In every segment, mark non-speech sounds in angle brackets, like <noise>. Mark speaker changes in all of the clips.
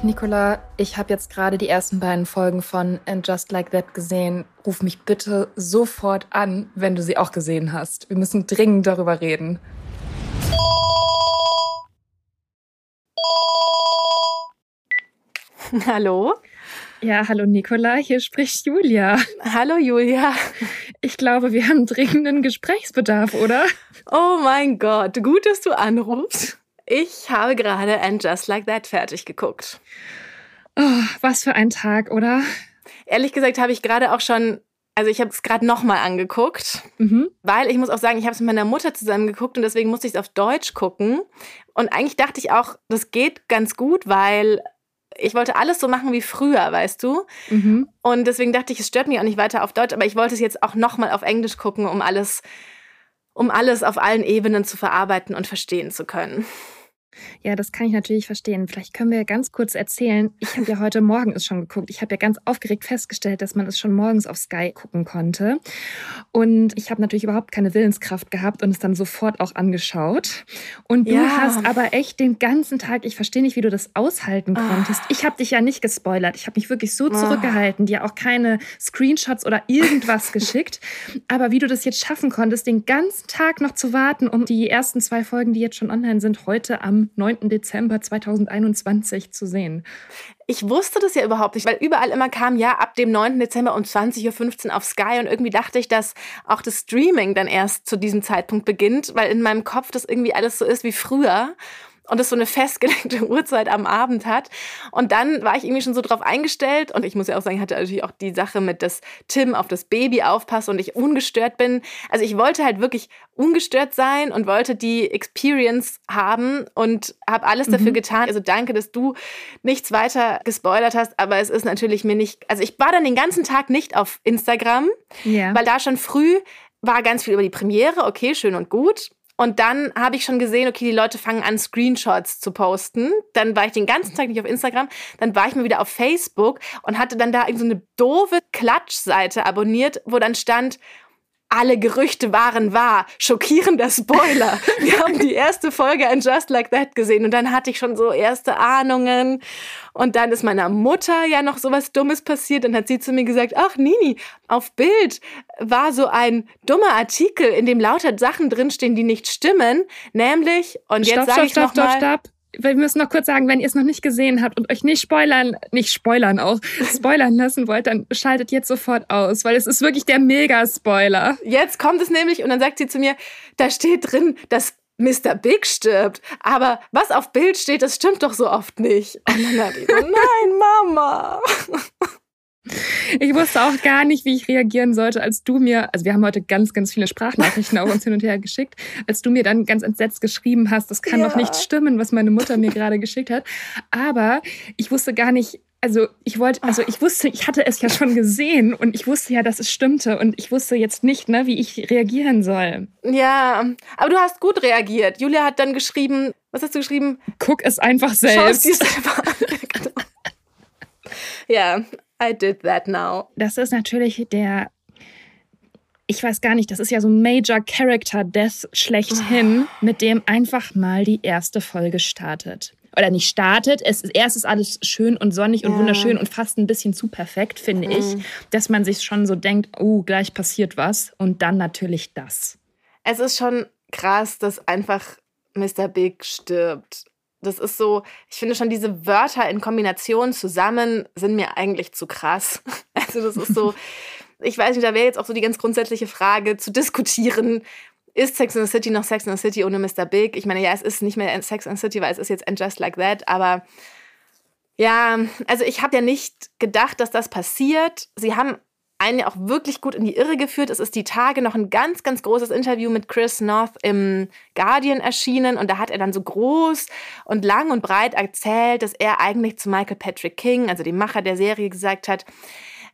Speaker 1: Nicola, ich habe jetzt gerade die ersten beiden Folgen von And Just Like That gesehen. Ruf mich bitte sofort an, wenn du sie auch gesehen hast. Wir müssen dringend darüber reden. <laughs>
Speaker 2: Hallo?
Speaker 1: Ja, hallo Nicola, hier spricht Julia.
Speaker 2: Hallo Julia.
Speaker 1: Ich glaube, wir haben dringenden Gesprächsbedarf, oder?
Speaker 2: Oh mein Gott, gut, dass du anrufst. Ich habe gerade And Just Like That fertig geguckt.
Speaker 1: Oh, was für ein Tag, oder?
Speaker 2: Ehrlich gesagt habe ich gerade auch schon, also ich habe es gerade nochmal angeguckt,
Speaker 1: Mhm.
Speaker 2: weil ich muss auch sagen, ich habe es mit meiner Mutter zusammen geguckt und deswegen musste ich es auf Deutsch gucken. Und eigentlich dachte ich auch, das geht ganz gut, weil ich wollte alles so machen wie früher, weißt du?
Speaker 1: Mhm.
Speaker 2: Und deswegen dachte ich, es stört mich auch nicht weiter auf Deutsch, aber ich wollte es jetzt auch nochmal auf Englisch gucken, um alles, um alles auf allen Ebenen zu verarbeiten und verstehen zu können.
Speaker 1: Ja, das kann ich natürlich verstehen. Vielleicht können wir ganz kurz erzählen. Ich habe ja <laughs> heute Morgen es schon geguckt. Ich habe ja ganz aufgeregt festgestellt, dass man es schon morgens auf Sky gucken konnte. Und ich habe natürlich überhaupt keine Willenskraft gehabt und es dann sofort auch angeschaut. Und du
Speaker 2: Ja.
Speaker 1: hast aber echt den ganzen Tag, ich verstehe nicht, wie du das aushalten konntest. Ich habe dich ja nicht gespoilert. Ich habe mich wirklich so zurückgehalten, dir auch keine Screenshots oder irgendwas <laughs> geschickt. Aber wie du das jetzt schaffen konntest, den ganzen Tag noch zu warten, um die ersten zwei Folgen, die jetzt schon online sind, heute am 9. Dezember 2021 zu sehen.
Speaker 2: Ich wusste das ja überhaupt nicht, weil überall immer kam, ja, ab dem 9. Dezember um 20.15 Uhr auf Sky und irgendwie dachte ich, dass auch das Streaming dann erst zu diesem Zeitpunkt beginnt, weil in meinem Kopf das irgendwie alles so ist wie früher und es so eine festgelegte <laughs> Uhrzeit am Abend hat. Und dann war ich irgendwie schon so drauf eingestellt und ich muss ja auch sagen, ich hatte natürlich auch die Sache mit, dass Tim auf das Baby aufpasst und ich ungestört bin. Also ich wollte halt wirklich ungestört sein und wollte die Experience haben und habe alles dafür getan. Also danke, dass du nichts weiter gespoilert hast, aber es ist natürlich mir nicht, also ich war dann den ganzen Tag nicht auf Instagram,
Speaker 1: Ja.
Speaker 2: weil da schon früh war ganz viel über die Premiere, okay, schön und gut. Und dann habe ich schon gesehen, okay, die Leute fangen an, Screenshots zu posten. Dann war ich den ganzen Tag nicht auf Instagram. Dann war ich mal wieder auf Facebook und hatte dann da irgend so eine doofe Klatschseite abonniert, wo dann stand, alle Gerüchte waren wahr. Schockierender Spoiler. <laughs> Wir haben die erste Folge in Just Like That gesehen und dann hatte ich schon so erste Ahnungen. Und dann ist meiner Mutter ja noch so was Dummes passiert. Dann hat sie zu mir gesagt, ach Nini, auf Bild war so ein dummer Artikel, in dem lauter Sachen drinstehen, die nicht stimmen. Nämlich, und jetzt
Speaker 1: stopp,
Speaker 2: sage
Speaker 1: stopp,
Speaker 2: ich
Speaker 1: stopp,
Speaker 2: noch
Speaker 1: stopp,
Speaker 2: mal,
Speaker 1: stopp. Wir müssen noch kurz sagen, wenn ihr es noch nicht gesehen habt und euch nicht spoilern, nicht spoilern auch, <laughs> spoilern lassen wollt, dann schaltet jetzt sofort aus, weil es ist wirklich der Mega-Spoiler.
Speaker 2: Jetzt kommt es nämlich und dann sagt sie zu mir, da steht drin, dass Mr. Big stirbt. Aber was auf Bild steht, das stimmt doch so oft nicht. Und dann hat ich so, nein, Mama. <laughs>
Speaker 1: Ich wusste auch gar nicht, wie ich reagieren sollte, als du mir, also wir haben heute ganz, ganz viele Sprachnachrichten auf uns hin und her geschickt, als du mir dann ganz entsetzt geschrieben hast, das kann
Speaker 2: Ja.
Speaker 1: doch nicht stimmen, was meine Mutter mir gerade geschickt hat. Aber ich wusste gar nicht, also ich wollte, also ich wusste, ich hatte es ja schon gesehen und ich wusste ja, dass es stimmte und ich wusste jetzt nicht, ne, wie ich reagieren soll.
Speaker 2: Ja, aber du hast gut reagiert. Julia hat dann geschrieben, was hast du geschrieben?
Speaker 1: Guck es einfach
Speaker 2: Schau es
Speaker 1: selbst.
Speaker 2: dir selber an. <laughs> Genau. Ja, I did that now.
Speaker 1: Das ist natürlich der, ich weiß gar nicht, das ist ja so ein Major Character Death schlechthin, mit dem einfach mal die erste Folge startet. Oder nicht startet, es ist, erst ist alles schön und sonnig und
Speaker 2: Ja.
Speaker 1: wunderschön und fast ein bisschen zu perfekt, finde ich, dass man sich schon so denkt, oh, gleich passiert was und dann natürlich das.
Speaker 2: Es ist schon krass, dass einfach Mr. Big stirbt. Das ist so, ich finde schon diese Wörter in Kombination zusammen sind mir eigentlich zu krass. <laughs> Also das ist so, ich weiß nicht, da wäre jetzt auch so die ganz grundsätzliche Frage zu diskutieren. Ist Sex and the City noch Sex and the City ohne Mr. Big? Ich meine, ja, es ist nicht mehr Sex and the City, weil es ist jetzt And Just Like That, aber ja, also ich habe ja nicht gedacht, dass das passiert. Sie haben einen auch wirklich gut in die Irre geführt. Es ist die Tage noch ein ganz, ganz großes Interview mit Chris North im Guardian erschienen und da hat er dann so groß und lang und breit erzählt, dass er eigentlich zu Michael Patrick King, also dem Macher der Serie, gesagt hat,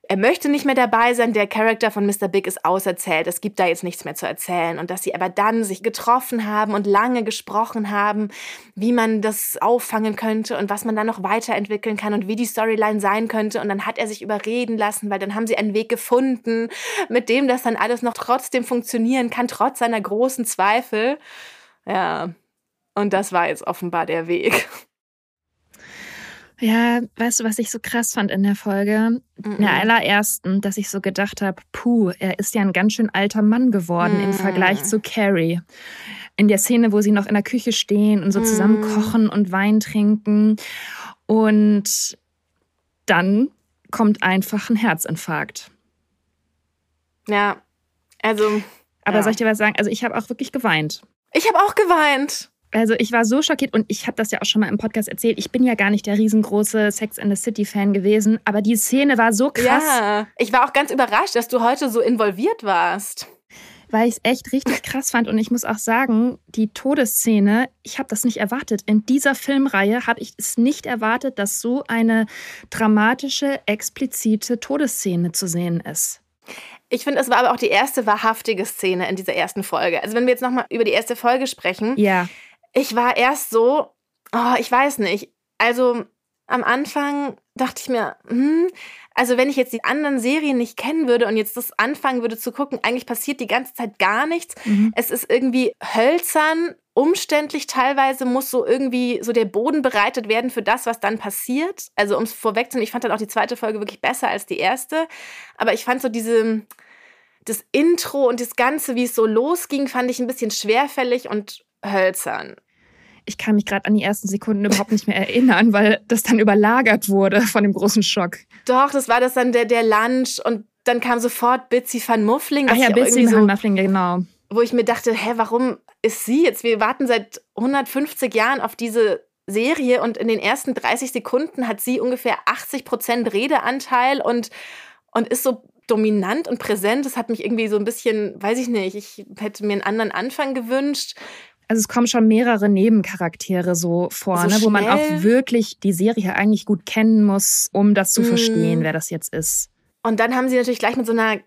Speaker 2: er möchte nicht mehr dabei sein, der Charakter von Mr. Big ist auserzählt, es gibt da jetzt nichts mehr zu erzählen und dass sie aber dann sich getroffen haben und lange gesprochen haben, wie man das auffangen könnte und was man dann noch weiterentwickeln kann und wie die Storyline sein könnte und dann hat er sich überreden lassen, weil dann haben sie einen Weg gefunden, mit dem das dann alles noch trotzdem funktionieren kann, trotz seiner großen Zweifel. Ja, und das war jetzt offenbar der Weg.
Speaker 1: Ja, weißt du, was ich so krass fand in der Folge? In der allerersten, dass ich so gedacht habe, puh, er ist ja ein ganz schön alter Mann geworden mm. im Vergleich zu Carrie. In der Szene, wo sie noch in der Küche stehen und so zusammen mm. kochen und Wein trinken. Und dann kommt einfach ein Herzinfarkt.
Speaker 2: Ja, also.
Speaker 1: Aber
Speaker 2: ja.
Speaker 1: soll ich dir was sagen? Also, ich habe auch wirklich geweint.
Speaker 2: Ich habe auch geweint.
Speaker 1: Also ich war so schockiert und ich habe das ja auch schon mal im Podcast erzählt. Ich bin ja gar nicht der riesengroße Sex in the City Fan gewesen, aber die Szene war so krass.
Speaker 2: Ja, ich war auch ganz überrascht, dass du heute so involviert warst.
Speaker 1: Weil ich es echt richtig krass fand und ich muss auch sagen, die Todesszene, ich habe das nicht erwartet. In dieser Filmreihe habe ich es nicht erwartet, dass so eine dramatische, explizite Todesszene zu sehen ist.
Speaker 2: Ich finde, es war aber auch die erste wahrhaftige Szene in dieser ersten Folge. Also wenn wir jetzt nochmal über die erste Folge sprechen.
Speaker 1: Ja
Speaker 2: ich war erst so, oh, ich weiß nicht. Also am Anfang dachte ich mir, hm, also wenn ich jetzt die anderen Serien nicht kennen würde und jetzt das anfangen würde zu gucken, eigentlich passiert die ganze Zeit gar nichts. Mhm. Es ist irgendwie hölzern, umständlich teilweise muss so irgendwie so der Boden bereitet werden für das, was dann passiert. Also um es vorwegzunehmen, ich fand dann auch die zweite Folge wirklich besser als die erste, aber ich fand so diese das Intro und das Ganze, wie es so losging, fand ich ein bisschen schwerfällig und hölzern
Speaker 1: ich kann mich gerade an die ersten Sekunden überhaupt nicht mehr erinnern, weil das dann überlagert wurde von dem großen Schock.
Speaker 2: Doch, das war das dann der, der Lunch und dann kam sofort Bitsy van Muffling.
Speaker 1: Ach ja, Bitsy van Muffling, genau.
Speaker 2: Wo ich mir dachte, hä, warum ist sie jetzt? Wir warten seit 150 Jahren auf diese Serie und in den ersten 30 Sekunden hat sie ungefähr 80 Prozent Redeanteil und, und ist so dominant und präsent. Das hat mich irgendwie so ein bisschen, weiß ich nicht, ich hätte mir einen anderen Anfang gewünscht.
Speaker 1: Also es kommen schon mehrere Nebencharaktere so vor, so ne, wo man auch wirklich die Serie eigentlich gut kennen muss, um das zu mm. verstehen, wer das jetzt ist.
Speaker 2: Und dann haben sie natürlich gleich mit so einer,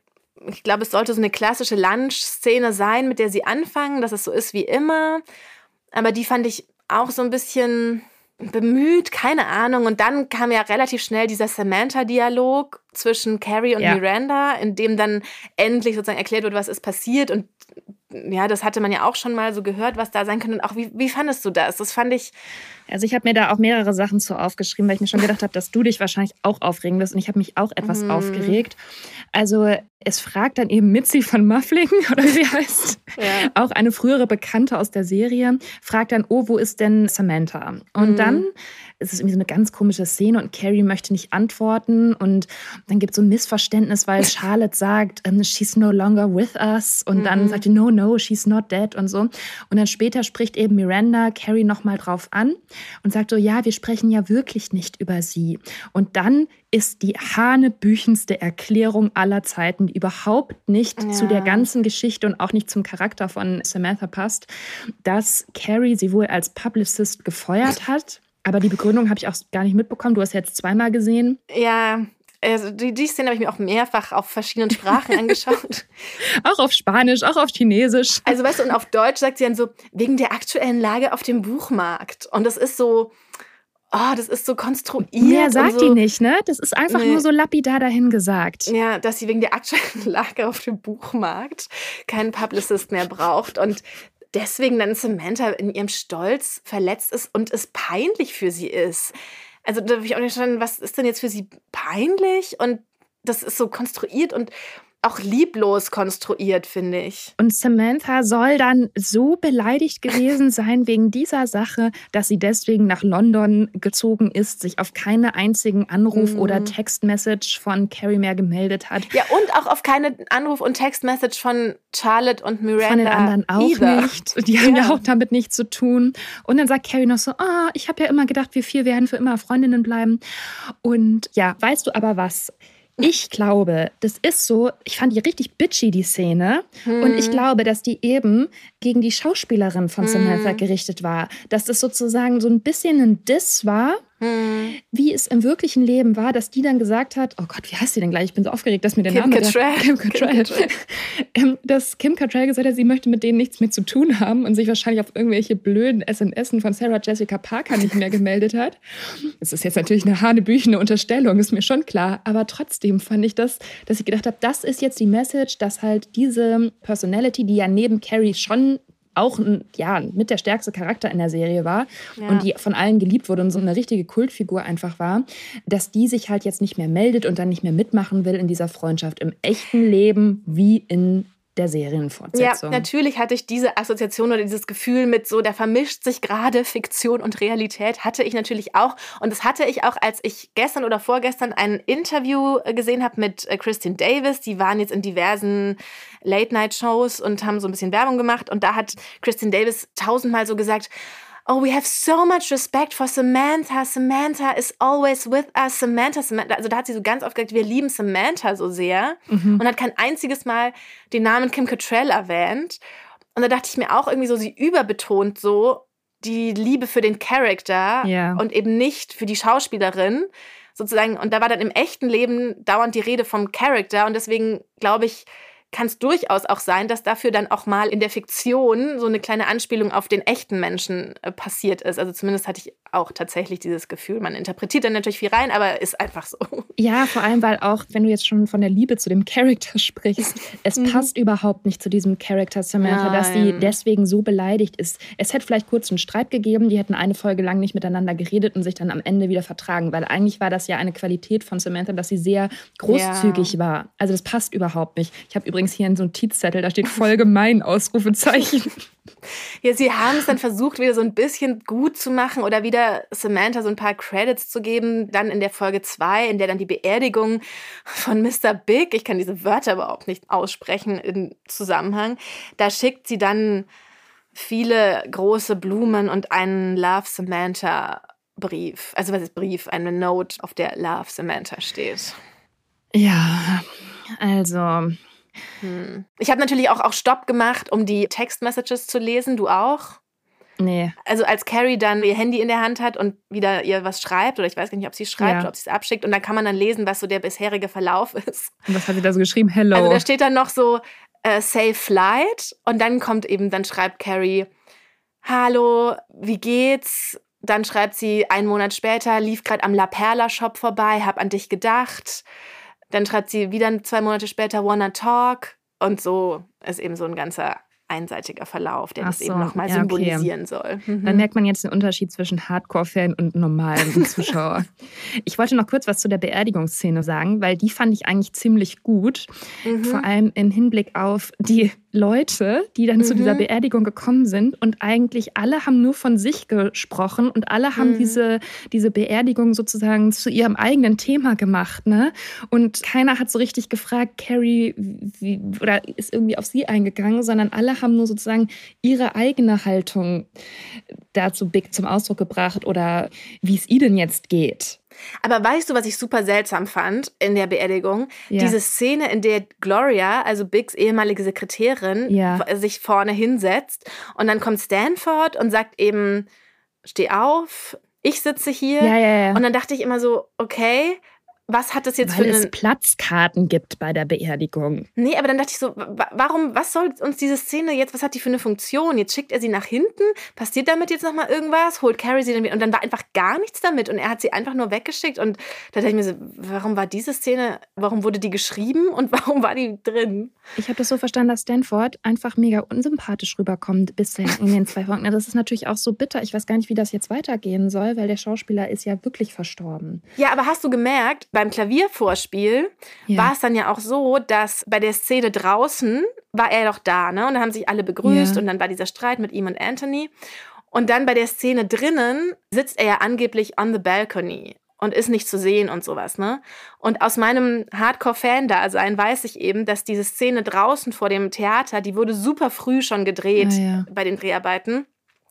Speaker 2: ich glaube, es sollte so eine klassische Lunch-Szene sein, mit der sie anfangen, dass es so ist wie immer. Aber die fand ich auch so ein bisschen bemüht, keine Ahnung. Und dann kam ja relativ schnell dieser Samantha-Dialog zwischen Carrie und ja. Miranda, in dem dann endlich sozusagen erklärt wird, was ist passiert. Und ja, das hatte man ja auch schon mal so gehört, was da sein könnte. Und auch wie, wie fandest du das? Das fand ich.
Speaker 1: Also ich habe mir da auch mehrere Sachen zu aufgeschrieben, weil ich mir schon gedacht habe, dass du dich wahrscheinlich auch aufregen wirst. Und ich habe mich auch etwas mm. aufgeregt. Also es fragt dann eben Mitzi von Muffling, <laughs> oder wie sie heißt, ja. auch eine frühere Bekannte aus der Serie, fragt dann, oh, wo ist denn Samantha? Und mm. dann es ist irgendwie so eine ganz komische Szene und Carrie möchte nicht antworten und dann gibt es so ein Missverständnis, weil <laughs> Charlotte sagt, um, she's no longer with us und mhm. dann sagt sie, no, no, she's not dead und so. Und dann später spricht eben Miranda Carrie nochmal drauf an und sagt so, ja, wir sprechen ja wirklich nicht über sie. Und dann ist die hanebüchendste Erklärung aller Zeiten, die überhaupt nicht ja. zu der ganzen Geschichte und auch nicht zum Charakter von Samantha passt, dass Carrie sie wohl als Publicist gefeuert hat aber die Begründung habe ich auch gar nicht mitbekommen. Du hast jetzt zweimal gesehen.
Speaker 2: Ja, also die, die Szene habe ich mir auch mehrfach auf verschiedenen Sprachen <laughs> angeschaut.
Speaker 1: auch auf Spanisch, auch auf Chinesisch.
Speaker 2: Also weißt du, und auf Deutsch sagt sie dann so, wegen der aktuellen Lage auf dem Buchmarkt. Und das ist so, oh, das ist so konstruiert.
Speaker 1: Mehr sagt so, die nicht, ne? Das ist einfach nee. nur so lapidar dahin gesagt.
Speaker 2: Ja, dass sie wegen der aktuellen <laughs> Lage auf dem Buchmarkt keinen Publicist mehr braucht. Und deswegen dann Samantha in ihrem Stolz verletzt ist und es peinlich für sie ist. Also da habe ich auch nicht verstanden, was ist denn jetzt für sie peinlich? Und das ist so konstruiert und auch lieblos konstruiert, finde ich.
Speaker 1: Und Samantha soll dann so beleidigt gewesen sein wegen dieser Sache, dass sie deswegen nach London gezogen ist, sich auf keinen einzigen Anruf mhm. oder Textmessage von Carrie mehr gemeldet hat.
Speaker 2: Ja, und auch auf keine Anruf und Textmessage von Charlotte und Miranda.
Speaker 1: Von den anderen auch either. nicht. Die haben ja. ja auch damit nichts zu tun. Und dann sagt Carrie noch so, oh, ich habe ja immer gedacht, wir vier werden für immer Freundinnen bleiben. Und ja, weißt du aber was? Ich glaube, das ist so, ich fand die richtig bitchy, die Szene. Hm. Und ich glaube, dass die eben gegen die Schauspielerin von Samantha hm. gerichtet war. Dass das sozusagen so ein bisschen ein Diss war Mhm. Wie es im wirklichen Leben war, dass die dann gesagt hat, oh Gott, wie heißt sie denn gleich? Ich bin so aufgeregt, dass mir der
Speaker 2: Kim
Speaker 1: Name... <laughs>
Speaker 2: Cattrall.
Speaker 1: Kim Cattrall. <laughs> Ähm, dass Kim Cattrall gesagt hat, sie möchte mit denen nichts mehr zu tun haben und sich wahrscheinlich auf irgendwelche blöden SMS von Sarah Jessica Parker nicht mehr gemeldet hat. Das ist jetzt natürlich eine hanebüchene Unterstellung, ist mir schon klar. Aber trotzdem fand ich das, dass ich gedacht habe, das ist jetzt die Message, dass halt diese Personality, die ja neben Carrie schon auch ja, mit der stärkste Charakter in der Serie war ja. und die von allen geliebt wurde und so eine richtige Kultfigur einfach war, dass die sich halt jetzt nicht mehr meldet und dann nicht mehr mitmachen will in dieser Freundschaft im echten Leben wie in der Serienfortsetzung.
Speaker 2: Ja, natürlich hatte ich diese Assoziation oder dieses Gefühl mit so, da vermischt sich gerade Fiktion und Realität, hatte ich natürlich auch. Und das hatte ich auch, als ich gestern oder vorgestern ein Interview äh, gesehen habe mit äh, Christine Davis. Die waren jetzt in diversen Late-Night-Shows und haben so ein bisschen Werbung gemacht. Und da hat Christine Davis tausendmal so gesagt, oh, we have so much respect for Samantha. Samantha is always with us. Samantha, Samantha. Also da hat sie so ganz oft gesagt, wir lieben Samantha so sehr mhm. und hat kein einziges Mal den Namen Kim Cattrall erwähnt. Und da dachte ich mir auch irgendwie so, sie überbetont so die Liebe für den Charakter
Speaker 1: ja.
Speaker 2: und eben nicht für die Schauspielerin sozusagen. Und da war dann im echten Leben dauernd die Rede vom Charakter und deswegen glaube ich, kann es durchaus auch sein, dass dafür dann auch mal in der Fiktion so eine kleine Anspielung auf den echten Menschen äh, passiert ist. Also zumindest hatte ich auch tatsächlich dieses Gefühl. Man interpretiert dann natürlich viel rein, aber ist einfach so. <laughs>
Speaker 1: Ja, vor allem, weil auch, wenn du jetzt schon von der Liebe zu dem Charakter <laughs> sprichst, es mhm. passt überhaupt nicht zu diesem Charakter Samantha, Nein. dass sie deswegen so beleidigt ist. Es hätte vielleicht kurz einen Streit gegeben, die hätten eine Folge lang nicht miteinander geredet und sich dann am Ende wieder vertragen, weil eigentlich war das ja eine Qualität von Samantha, dass sie sehr großzügig ja. war. Also das passt überhaupt nicht. Ich habe übrigens hier einen Notizzettel, da steht voll gemein, Ausrufezeichen. <laughs>
Speaker 2: Ja, sie haben es dann versucht, wieder so ein bisschen gut zu machen oder wieder Samantha so ein paar Credits zu geben. Dann in der Folge 2, in der dann die Beerdigung von Mr. Big, ich kann diese Wörter überhaupt nicht aussprechen im Zusammenhang, da schickt sie dann viele große Blumen und einen Love Samantha Brief. Also was ist Brief? Eine Note, auf der Love Samantha steht.
Speaker 1: Ja, also
Speaker 2: hm. Ich habe natürlich auch, auch Stopp gemacht, um die Textmessages zu lesen. Du auch?
Speaker 1: Nee.
Speaker 2: Also als Carrie dann ihr Handy in der Hand hat und wieder ihr was schreibt, oder ich weiß gar nicht, ob sie es schreibt ja. oder ob sie es abschickt, und dann kann man dann lesen, was so der bisherige Verlauf <laughs> ist.
Speaker 1: Und was hat sie da so geschrieben? Hello.
Speaker 2: Also da steht dann noch so äh, Safe Flight und dann kommt eben, dann schreibt Carrie, Hallo, wie geht's? Dann schreibt sie einen Monat später, lief gerade am La Perla Shop vorbei, hab an dich gedacht. Dann schreibt sie wieder zwei Monate später Wanna Talk? Und so ist eben so ein ganzer einseitiger Verlauf, der Ach das so, eben nochmal ja, symbolisieren okay. soll.
Speaker 1: Mhm. Dann merkt man jetzt den Unterschied zwischen Hardcore-Fan und normalen <laughs> Zuschauer. ich wollte noch kurz was zu der Beerdigungsszene sagen, weil die fand ich eigentlich ziemlich gut. Mhm. Vor allem im Hinblick auf die Leute, die dann mhm. zu dieser mhm. Beerdigung gekommen sind und eigentlich alle haben nur von sich gesprochen und alle haben mhm. diese, diese Beerdigung sozusagen zu ihrem eigenen Thema gemacht. Ne? Und keiner hat so richtig gefragt, Carrie, wie, oder ist irgendwie auf sie eingegangen, sondern alle haben nur sozusagen ihre eigene Haltung dazu big zum Ausdruck gebracht oder wie es ihnen jetzt geht.
Speaker 2: Aber weißt du, was ich super seltsam fand in der Beerdigung? Ja. Diese Szene, in der Gloria, also Bigs ehemalige Sekretärin, ja. sich vorne hinsetzt und dann kommt Stanford und sagt eben, steh auf, ich sitze hier.
Speaker 1: Ja,
Speaker 2: und dann dachte ich immer so, okay, was hat das jetzt
Speaker 1: Weil
Speaker 2: für
Speaker 1: einen... es Platzkarten gibt bei der Beerdigung.
Speaker 2: Nee, aber dann dachte ich so, warum, was soll uns diese Szene jetzt, was hat die für eine Funktion? Jetzt schickt er sie nach hinten, passiert damit jetzt nochmal irgendwas, holt Carrie sie dann wieder und dann war einfach gar nichts damit und er hat sie einfach nur weggeschickt und da dachte ich mir so, warum war diese Szene, warum wurde die geschrieben und <laughs> warum war die drin?
Speaker 1: Ich habe das so verstanden, dass Stanford einfach mega unsympathisch rüberkommt bisher in den zwei Folgen. Das ist natürlich auch so bitter. Ich weiß gar nicht, wie das jetzt weitergehen soll, weil der Schauspieler ist ja wirklich verstorben.
Speaker 2: Ja, aber hast du gemerkt, beim Klaviervorspiel ja. war es dann ja auch so, dass bei der Szene draußen war er doch da, ne? Und da haben sich alle begrüßt ja. und dann war dieser Streit mit ihm und Anthony. Und dann bei der Szene drinnen sitzt er ja angeblich on the balcony und ist nicht zu sehen und sowas, ne? Und aus meinem Hardcore-Fan-Dasein weiß ich eben, dass diese Szene draußen vor dem Theater, die wurde super früh schon gedreht ah, ja. bei den Dreharbeiten.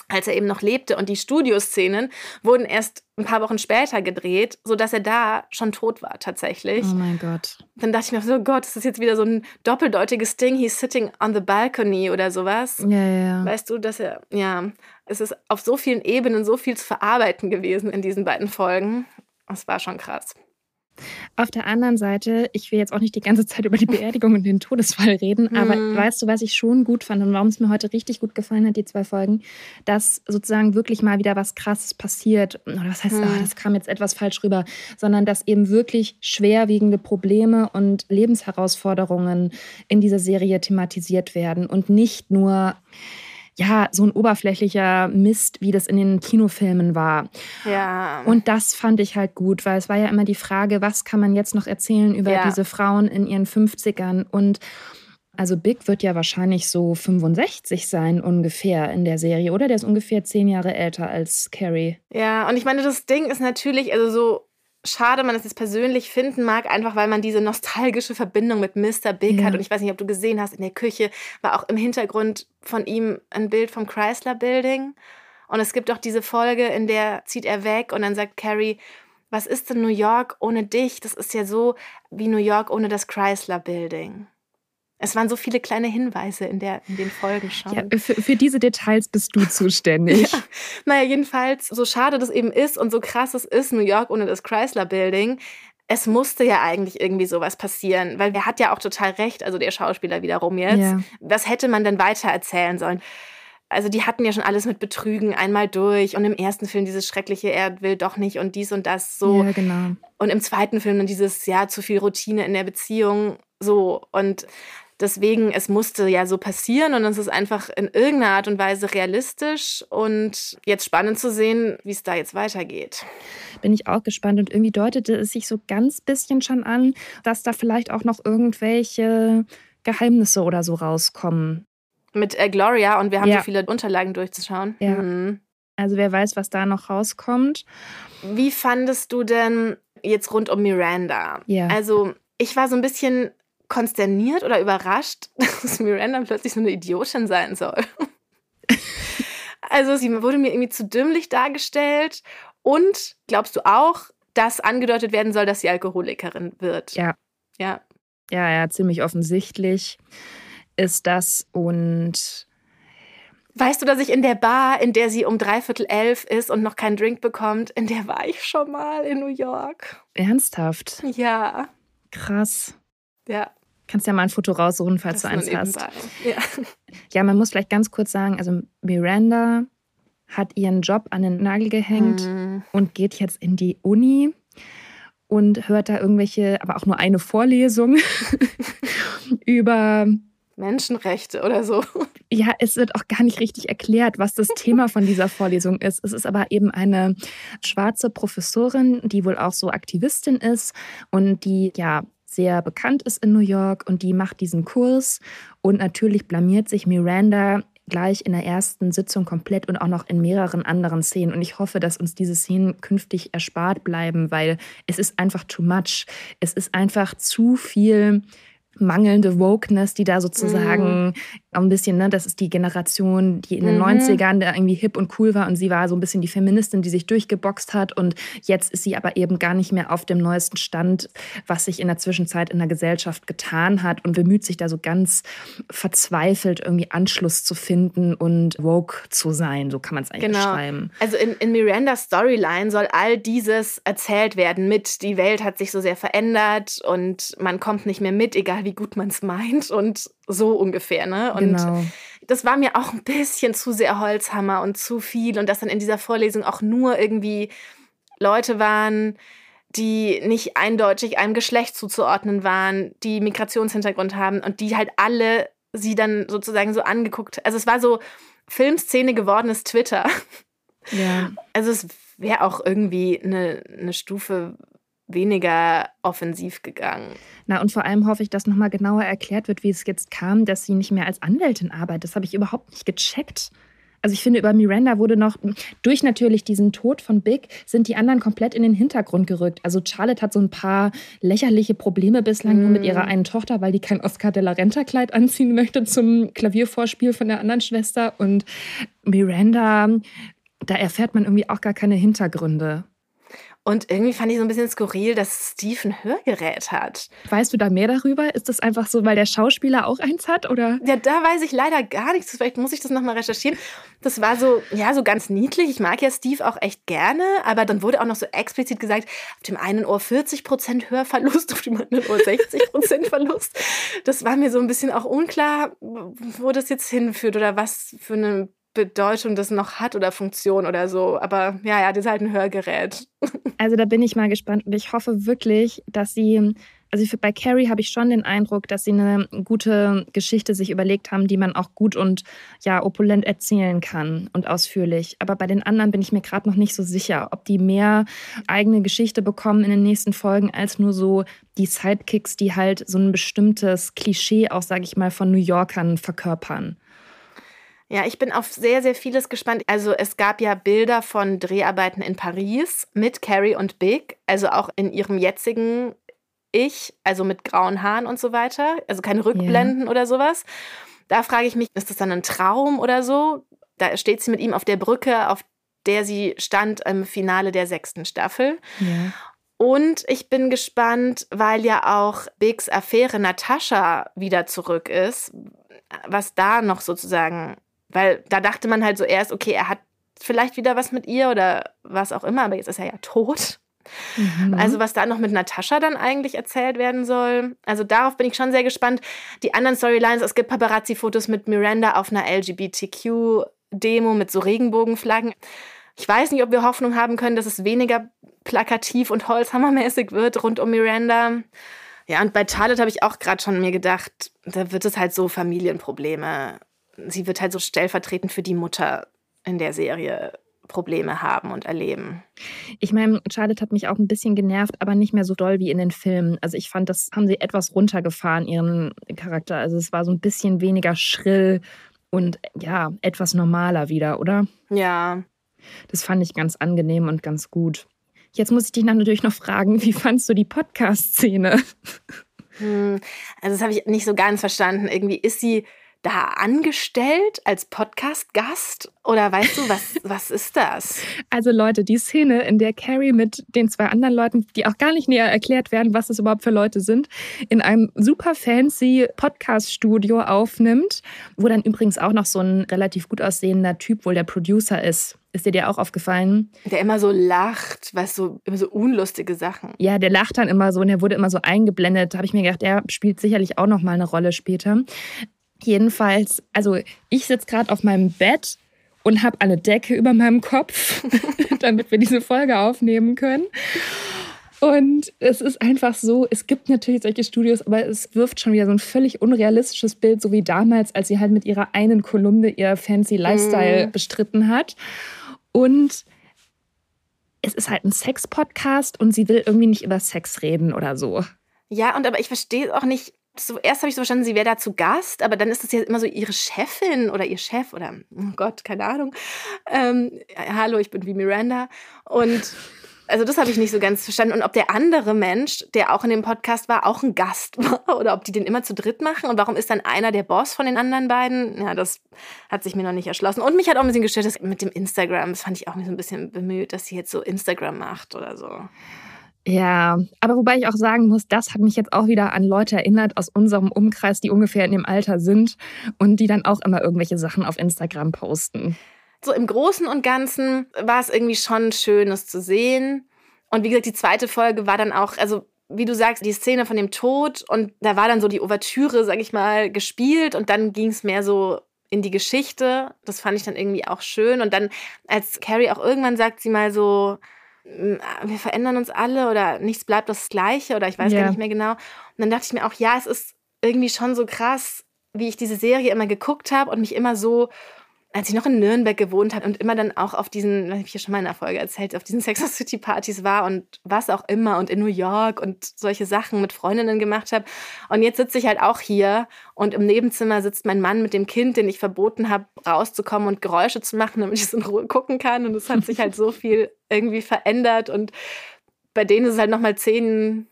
Speaker 2: Als er eben noch lebte. Und die Studioszenen wurden erst ein paar Wochen später gedreht, sodass er da schon tot war tatsächlich.
Speaker 1: Oh mein Gott.
Speaker 2: Dann dachte ich mir so, Gott, das ist jetzt wieder so ein doppeldeutiges Ding. He's sitting on the balcony oder sowas.
Speaker 1: Ja, ja, ja.
Speaker 2: Weißt du, dass er, ja, es ist auf so vielen Ebenen so viel zu verarbeiten gewesen in diesen beiden Folgen. Das war schon krass.
Speaker 1: Auf der anderen Seite, ich will jetzt auch nicht die ganze Zeit über die <laughs> Beerdigung und den Todesfall reden, aber
Speaker 2: Mhm.
Speaker 1: weißt du, was ich schon gut fand und warum es mir heute richtig gut gefallen hat, die zwei Folgen, dass sozusagen wirklich mal wieder was Krasses passiert. Oder was heißt,
Speaker 2: Mhm.
Speaker 1: ah, das kam jetzt etwas falsch rüber, sondern dass eben wirklich schwerwiegende Probleme und Lebensherausforderungen in dieser Serie thematisiert werden und nicht nur ja, so ein oberflächlicher Mist, wie das in den Kinofilmen war.
Speaker 2: Ja.
Speaker 1: Und das fand ich halt gut, weil es war ja immer die Frage, was kann man jetzt noch erzählen über
Speaker 2: Ja.
Speaker 1: diese Frauen in ihren 50ern und also Big wird ja wahrscheinlich so 65 sein ungefähr in der Serie, oder? Der ist ungefähr zehn Jahre älter als Carrie.
Speaker 2: Ja, und ich meine, das Ding ist natürlich, also so schade man es jetzt persönlich finden mag, einfach weil man diese nostalgische Verbindung mit Mr. Big
Speaker 1: Ja.
Speaker 2: hat. Und ich weiß nicht, ob du gesehen hast, in der Küche war auch im Hintergrund von ihm ein Bild vom Chrysler Building. Und es gibt auch diese Folge, in der zieht er weg und dann sagt Carrie, was ist denn New York ohne dich? Das ist ja so wie New York ohne das Chrysler Building. Es waren so viele kleine Hinweise in, der, in den Folgen schon.
Speaker 1: Ja, für, für diese Details bist du zuständig. <laughs>
Speaker 2: Ja. Naja, jedenfalls, so schade das eben ist und so krass es ist, New York ohne das Chrysler Building, es musste ja eigentlich irgendwie sowas passieren, weil er hat ja auch total recht, also der Schauspieler wiederum jetzt.
Speaker 1: Ja.
Speaker 2: Was hätte man denn weiter erzählen sollen? Also die hatten ja schon alles mit Betrügen einmal durch und im ersten Film dieses schreckliche, er will doch nicht und dies und das so.
Speaker 1: Ja, genau.
Speaker 2: Und im zweiten Film dann dieses, ja, zu viel Routine in der Beziehung, so. Und deswegen, es musste ja so passieren und es ist einfach in irgendeiner Art und Weise realistisch und jetzt spannend zu sehen, wie es da jetzt weitergeht.
Speaker 1: Bin ich auch gespannt und irgendwie deutete es sich so ganz bisschen schon an, dass da vielleicht auch noch irgendwelche Geheimnisse oder so rauskommen.
Speaker 2: Mit äh, Gloria und wir haben
Speaker 1: Ja.
Speaker 2: so viele Unterlagen durchzuschauen.
Speaker 1: Ja.
Speaker 2: Mhm.
Speaker 1: Also wer weiß, was da noch rauskommt.
Speaker 2: Wie fandest du denn jetzt rund um Miranda?
Speaker 1: Ja.
Speaker 2: Also, ich war so ein bisschen konsterniert oder überrascht, <laughs> dass Miranda plötzlich so eine Idiotin sein soll. also, sie wurde mir irgendwie zu dümmlich dargestellt. Und glaubst du auch, dass angedeutet werden soll, dass sie Alkoholikerin wird?
Speaker 1: Ja.
Speaker 2: Ja.
Speaker 1: Ja, ja, ziemlich offensichtlich ist das und
Speaker 2: Weißt du, dass ich in der Bar, in der sie um dreiviertel elf ist und noch keinen Drink bekommt, in der war ich schon mal in New York.
Speaker 1: ernsthaft
Speaker 2: Ja.
Speaker 1: krass.
Speaker 2: Ja.
Speaker 1: Kannst ja mal ein Foto raussuchen, falls
Speaker 2: das
Speaker 1: du eins hast.
Speaker 2: Ja.
Speaker 1: Ja, man muss vielleicht ganz kurz sagen, also Miranda hat ihren Job an den Nagel gehängt
Speaker 2: Mhm.
Speaker 1: und geht jetzt in die Uni und hört da irgendwelche, aber auch nur eine Vorlesung <laughs> über
Speaker 2: Menschenrechte oder so.
Speaker 1: Ja, es wird auch gar nicht richtig erklärt, was das Thema von dieser Vorlesung ist. Es ist aber eben eine schwarze Professorin, die wohl auch so Aktivistin ist und die ja sehr bekannt ist in New York und die macht diesen Kurs und natürlich blamiert sich Miranda gleich in der ersten Sitzung komplett und auch noch in mehreren anderen Szenen. Und ich hoffe, dass uns diese Szenen künftig erspart bleiben, weil es ist einfach too much. Es ist einfach zu viel mangelnde Wokeness, die da sozusagen auch ein bisschen, ne, das ist die Generation, die in den
Speaker 2: Mhm.
Speaker 1: 90ern da irgendwie hip und cool war und sie war so ein bisschen die Feministin, die sich durchgeboxt hat und jetzt ist sie aber eben gar nicht mehr auf dem neuesten Stand, was sich in der Zwischenzeit in der Gesellschaft getan hat und bemüht sich da so ganz verzweifelt irgendwie Anschluss zu finden und woke zu sein, so kann man es eigentlich
Speaker 2: Genau.
Speaker 1: beschreiben.
Speaker 2: Also in, in Mirandas Storyline soll all dieses erzählt werden mit, die Welt hat sich so sehr verändert und man kommt nicht mehr mit, egal wie gut man es meint und so ungefähr, ne? Und
Speaker 1: genau.
Speaker 2: das war mir auch ein bisschen zu sehr Holzhammer und zu viel und dass dann in dieser Vorlesung auch nur irgendwie Leute waren, die nicht eindeutig einem Geschlecht zuzuordnen waren, die Migrationshintergrund haben und die halt alle sie dann sozusagen so angeguckt. Also es war so Filmszene gewordenes Twitter.
Speaker 1: Ja. <laughs>
Speaker 2: Also es wäre auch irgendwie eine, eine Stufe weniger offensiv gegangen.
Speaker 1: Na, und vor allem hoffe ich, dass nochmal genauer erklärt wird, wie es jetzt kam, dass sie nicht mehr als Anwältin arbeitet. Das habe ich überhaupt nicht gecheckt. Also ich finde, über Miranda wurde noch, durch natürlich diesen Tod von Big, sind die anderen komplett in den Hintergrund gerückt. Also Charlotte hat so ein paar lächerliche Probleme bislang mm. nur mit ihrer mm. einen Tochter, weil die kein Oscar de la Renta Kleid anziehen möchte zum Klaviervorspiel von der anderen Schwester. Und Miranda, da erfährt man irgendwie auch gar keine Hintergründe.
Speaker 2: Und irgendwie fand ich so ein bisschen skurril, dass Steve ein Hörgerät hat.
Speaker 1: Weißt du da mehr darüber? Ist das einfach so, weil der Schauspieler auch eins hat? Oder?
Speaker 2: Ja, da weiß ich leider gar nichts. Vielleicht muss ich das nochmal recherchieren. Das war so, ja, so ganz niedlich. Ich mag ja Steve auch echt gerne, aber dann wurde auch noch so explizit gesagt, auf dem einen Ohr 40% Hörverlust, auf dem anderen Ohr 60% <laughs> Verlust. Das war mir so ein bisschen auch unklar, wo das jetzt hinführt oder was für eine Bedeutung das noch hat oder Funktion oder so. Aber ja, ja, das ist halt ein Hörgerät. <laughs>
Speaker 1: Also da bin ich mal gespannt und ich hoffe wirklich, dass sie, also bei Carrie habe ich schon den Eindruck, dass sie eine gute Geschichte sich überlegt haben, die man auch gut und ja opulent erzählen kann und ausführlich. Aber bei den anderen bin ich mir gerade noch nicht so sicher, ob die mehr eigene Geschichte bekommen in den nächsten Folgen als nur so die Sidekicks, die halt so ein bestimmtes Klischee auch, sage ich mal, von New Yorkern verkörpern.
Speaker 2: Ja, ich bin auf sehr, sehr vieles gespannt. Also es gab ja Bilder von Dreharbeiten in Paris mit Carrie und Big, also auch in ihrem jetzigen Ich, also mit grauen Haaren und so weiter. Also keine Rückblenden yeah. oder sowas. Da frage ich mich, ist das dann ein Traum oder so? Da steht sie mit ihm auf der Brücke, auf der sie stand im Finale der sechsten Staffel. Yeah. Und ich bin gespannt, weil ja auch Bigs Affäre Natascha wieder zurück ist, was da noch sozusagen weil da dachte man halt so erst, okay, er hat vielleicht wieder was mit ihr oder was auch immer, aber jetzt ist er ja tot. Mhm. Also was da noch mit Natascha dann eigentlich erzählt werden soll. Also darauf bin ich schon sehr gespannt. Die anderen Storylines, es gibt Paparazzi-Fotos mit Miranda auf einer LGBTQ-Demo mit so Regenbogenflaggen. Ich weiß nicht, ob wir Hoffnung haben können, dass es weniger plakativ und holzhammermäßig wird rund um Miranda. Ja, und bei Charlotte habe ich auch gerade schon mir gedacht, da wird es halt so Familienprobleme sie wird halt so stellvertretend für die Mutter in der Serie Probleme haben und erleben.
Speaker 1: Ich meine, Charlotte hat mich auch ein bisschen genervt, aber nicht mehr so doll wie in den Filmen. Also ich fand, das haben sie etwas runtergefahren, ihren Charakter. Also es war so ein bisschen weniger schrill und ja, etwas normaler wieder, oder?
Speaker 2: Ja.
Speaker 1: Das fand ich ganz angenehm und ganz gut. Jetzt muss ich dich natürlich noch fragen, wie fandst du die Podcast-Szene?
Speaker 2: Hm, also das habe ich nicht so ganz verstanden. Irgendwie ist sie da angestellt als Podcast-Gast? Oder weißt du, was, <laughs> was ist das?
Speaker 1: Also Leute, die Szene, in der Carrie mit den zwei anderen Leuten, die auch gar nicht näher erklärt werden, was das überhaupt für Leute sind, in einem super fancy Podcast-Studio aufnimmt, wo dann übrigens auch noch so ein relativ gut aussehender Typ wohl der Producer ist. Ist dir der auch aufgefallen?
Speaker 2: Der immer so lacht, weißt du, immer so unlustige Sachen.
Speaker 1: Ja, der lacht dann immer so und der wurde immer so eingeblendet. Da habe ich mir gedacht, der spielt sicherlich auch noch mal eine Rolle später. Jedenfalls, also ich sitze gerade auf meinem Bett und habe eine Decke über meinem Kopf, <laughs> damit wir diese Folge aufnehmen können. Und es ist einfach so, es gibt natürlich solche Studios, aber es wirft schon wieder so ein völlig unrealistisches Bild, so wie damals, als sie halt mit ihrer einen Kolumne ihr fancy Lifestyle mm. bestritten hat. Und es ist halt ein Sex-Podcast und sie will irgendwie nicht über Sex reden oder so.
Speaker 2: Ja, und aber ich verstehe auch nicht, so, erst habe ich so verstanden, sie wäre da zu Gast, aber dann ist das ja immer so ihre Chefin oder ihr Chef oder, oh Gott, keine Ahnung. Ähm, hallo, ich bin wie Miranda. Und also das habe ich nicht so ganz verstanden. Und ob der andere Mensch, der auch in dem Podcast war, auch ein Gast <laughs> war oder ob die den immer zu dritt machen und warum ist dann einer der Boss von den anderen beiden? Ja, das hat sich mir noch nicht erschlossen. Und mich hat auch ein bisschen gestört, dass mit dem Instagram, das fand ich auch so ein bisschen bemüht, dass sie jetzt so Instagram macht oder so.
Speaker 1: Ja, aber wobei ich auch sagen muss, das hat mich jetzt auch wieder an Leute erinnert aus unserem Umkreis, die ungefähr in dem Alter sind und die dann auch immer irgendwelche Sachen auf Instagram posten.
Speaker 2: So im Großen und Ganzen war es irgendwie schon schön, es zu sehen. Und wie gesagt, die zweite Folge war dann auch, also wie du sagst, die Szene von dem Tod und da war dann so die Ouvertüre, sag ich mal, gespielt und dann ging es mehr so in die Geschichte. Das fand ich dann irgendwie auch schön. Und dann, als Carrie auch irgendwann sagt sie mal so, wir verändern uns alle oder nichts bleibt das Gleiche oder ich weiß yeah. gar nicht mehr genau. Und dann dachte ich mir auch, ja, es ist irgendwie schon so krass, wie ich diese Serie immer geguckt habe und mich immer so als ich noch in Nürnberg gewohnt habe und immer dann auch auf diesen, was ich ja schon mal in der Folge erzählt, auf diesen <laughs> Sex City Partys war und was auch immer und in New York und solche Sachen mit Freundinnen gemacht habe. Und jetzt sitze ich halt auch hier und im Nebenzimmer sitzt mein Mann mit dem Kind, den ich verboten habe, rauszukommen und Geräusche zu machen, damit ich es in Ruhe gucken kann. Und es hat sich halt so viel irgendwie verändert und bei denen ist es halt nochmal 10,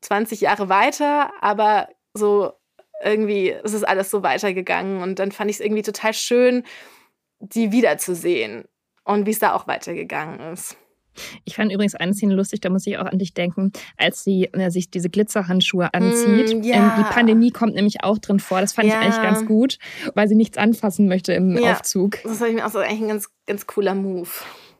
Speaker 2: 20 Jahre weiter, aber so irgendwie ist es alles so weitergegangen und dann fand ich es irgendwie total schön, die wiederzusehen und wie es da auch weitergegangen ist.
Speaker 1: Ich fand übrigens eine Szene lustig, da muss ich auch an dich denken, als sie äh, sich diese Glitzerhandschuhe anzieht. Mm, ja. ähm, die Pandemie kommt nämlich auch drin vor. Das fand ja. ich eigentlich ganz gut, weil sie nichts anfassen möchte im ja. Aufzug.
Speaker 2: Das fand ich mir auch so eigentlich ein ganz, ganz cooler Move.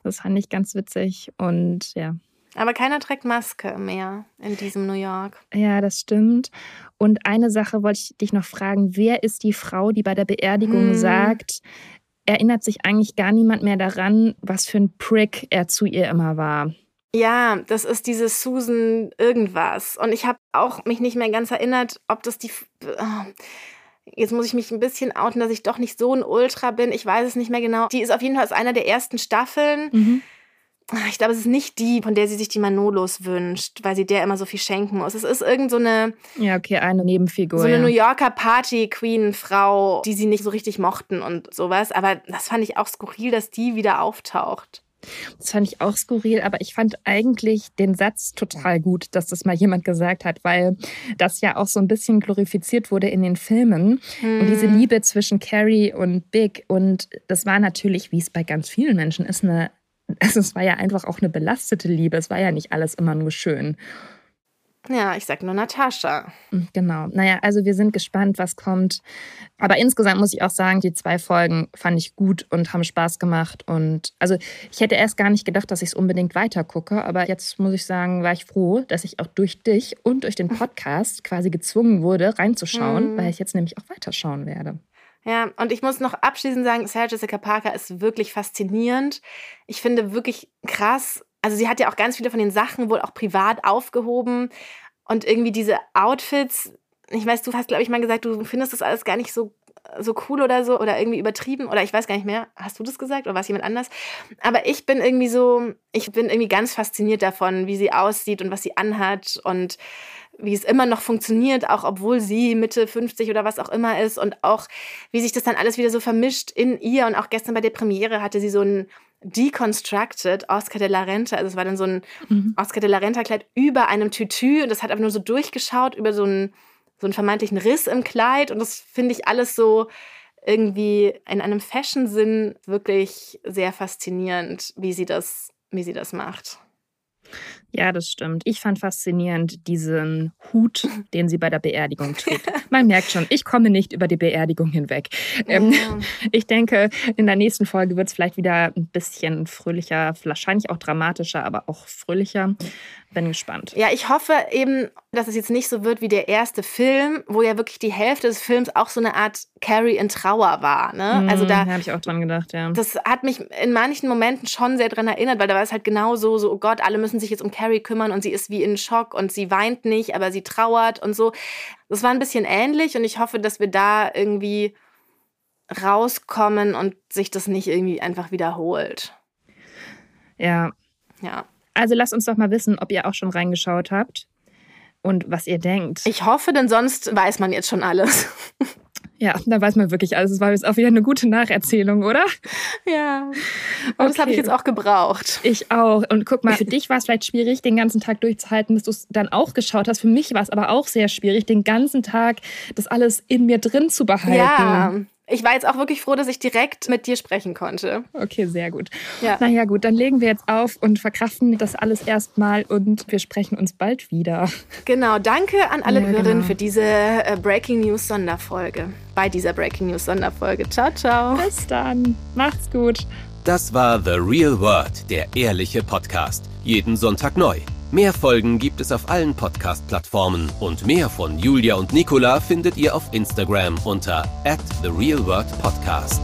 Speaker 1: Das fand ich ganz witzig und ja.
Speaker 2: Aber keiner trägt Maske mehr in diesem New York.
Speaker 1: Ja, das stimmt. Und eine Sache wollte ich dich noch fragen. Wer ist die Frau, die bei der Beerdigung hm. sagt, erinnert sich eigentlich gar niemand mehr daran, was für ein Prick er zu ihr immer war.
Speaker 2: Ja, das ist diese Susan irgendwas. Und ich habe auch mich nicht mehr ganz erinnert, ob das die. Oh, jetzt muss ich mich ein bisschen outen, dass ich doch nicht so ein Ultra bin. Ich weiß es nicht mehr genau. Die ist auf jeden Fall aus einer der ersten Staffeln. Mhm. Ich glaube, es ist nicht die, von der sie sich die Manolos wünscht, weil sie der immer so viel schenken muss. Es ist irgend so eine.
Speaker 1: Ja, okay, eine Nebenfigur.
Speaker 2: So eine ja. New Yorker Party-Queen-Frau, die sie nicht so richtig mochten und sowas. Aber das fand ich auch skurril, dass die wieder auftaucht.
Speaker 1: Das fand ich auch skurril, aber ich fand eigentlich den Satz total gut, dass das mal jemand gesagt hat, weil das ja auch so ein bisschen glorifiziert wurde in den Filmen. Mhm. Und diese Liebe zwischen Carrie und Big. Und das war natürlich, wie es bei ganz vielen Menschen ist, eine <laughs> also es war ja einfach auch eine belastete Liebe. Es war ja nicht alles immer nur schön.
Speaker 2: Ja, ich sag nur Natascha.
Speaker 1: Hm, genau. Naja, also wir sind gespannt, was kommt. Aber insgesamt muss ich auch sagen, die zwei Folgen fand ich gut und haben Spaß gemacht. Und also ich hätte erst gar nicht gedacht, dass ich es unbedingt weiter gucke. Aber jetzt muss ich sagen, war ich froh, dass ich auch durch dich und durch den <laughs> Podcast quasi gezwungen wurde, reinzuschauen, mhm. weil ich jetzt nämlich auch weiterschauen werde.
Speaker 2: Ja, und ich muss noch abschließend sagen, Sarah Jessica Parker ist wirklich faszinierend. Ich finde wirklich krass. Also sie hat ja auch ganz viele von den Sachen wohl auch privat aufgehoben und irgendwie diese Outfits. Ich weiß, du hast, glaube ich, mal gesagt, du findest das alles gar nicht so so cool oder so oder irgendwie übertrieben oder ich weiß gar nicht mehr. Hast du das gesagt oder war es jemand anders? Aber ich bin irgendwie so, ich bin irgendwie ganz fasziniert davon, wie sie aussieht und was sie anhat und wie es immer noch funktioniert, auch obwohl sie Mitte 50 oder was auch immer ist und auch wie sich das dann alles wieder so vermischt in ihr und auch gestern bei der Premiere hatte sie so ein Deconstructed Oscar de la Renta, also es war dann so ein mhm. Oscar de la Renta Kleid über einem Tütü und das hat einfach nur so durchgeschaut über so einen, so einen vermeintlichen Riss im Kleid und das finde ich alles so irgendwie in einem Fashion-Sinn wirklich sehr faszinierend, wie sie das, wie sie das macht.
Speaker 1: Ja, das stimmt. Ich fand faszinierend diesen Hut, <laughs> den sie bei der Beerdigung trägt. Man merkt schon, ich komme nicht über die Beerdigung hinweg. Ähm, <laughs> ja. Ich denke, in der nächsten Folge wird es vielleicht wieder ein bisschen fröhlicher, wahrscheinlich auch dramatischer, aber auch fröhlicher. Bin gespannt.
Speaker 2: Ja, ich hoffe eben, dass es jetzt nicht so wird wie der erste Film, wo ja wirklich die Hälfte des Films auch so eine Art Carrie in Trauer war. Ne?
Speaker 1: Mhm, also da habe ich auch dran gedacht, ja.
Speaker 2: Das hat mich in manchen Momenten schon sehr dran erinnert, weil da war es halt genau so, so, oh Gott, alle müssen sich jetzt um Carrie kümmern und sie ist wie in Schock und sie weint nicht, aber sie trauert und so. Das war ein bisschen ähnlich und ich hoffe, dass wir da irgendwie rauskommen und sich das nicht irgendwie einfach wiederholt.
Speaker 1: Ja.
Speaker 2: Ja.
Speaker 1: Also lasst uns doch mal wissen, ob ihr auch schon reingeschaut habt und was ihr denkt.
Speaker 2: Ich hoffe, denn sonst weiß man jetzt schon alles. <laughs>
Speaker 1: Ja, da weiß man wirklich alles. Es war jetzt auch wieder eine gute Nacherzählung, oder?
Speaker 2: Ja. Und okay. das habe ich jetzt auch gebraucht.
Speaker 1: Ich auch. Und guck mal, für dich war es vielleicht schwierig, den ganzen Tag durchzuhalten, bis du es dann auch geschaut hast. Für mich war es aber auch sehr schwierig, den ganzen Tag das alles in mir drin zu behalten.
Speaker 2: Ja. Ich war jetzt auch wirklich froh, dass ich direkt mit dir sprechen konnte.
Speaker 1: Okay, sehr gut. Ja. Naja, gut, dann legen wir jetzt auf und verkraften das alles erstmal und wir sprechen uns bald wieder.
Speaker 2: Genau, danke an alle ja, Hörerinnen genau. für diese äh, Breaking News Sonderfolge. Bei dieser Breaking News Sonderfolge. Ciao, ciao.
Speaker 1: Bis dann. Macht's gut.
Speaker 3: Das war The Real World, der ehrliche Podcast. Jeden Sonntag neu. Mehr Folgen gibt es auf allen Podcast-Plattformen und mehr von Julia und Nicola findet ihr auf Instagram unter @therealworldpodcast.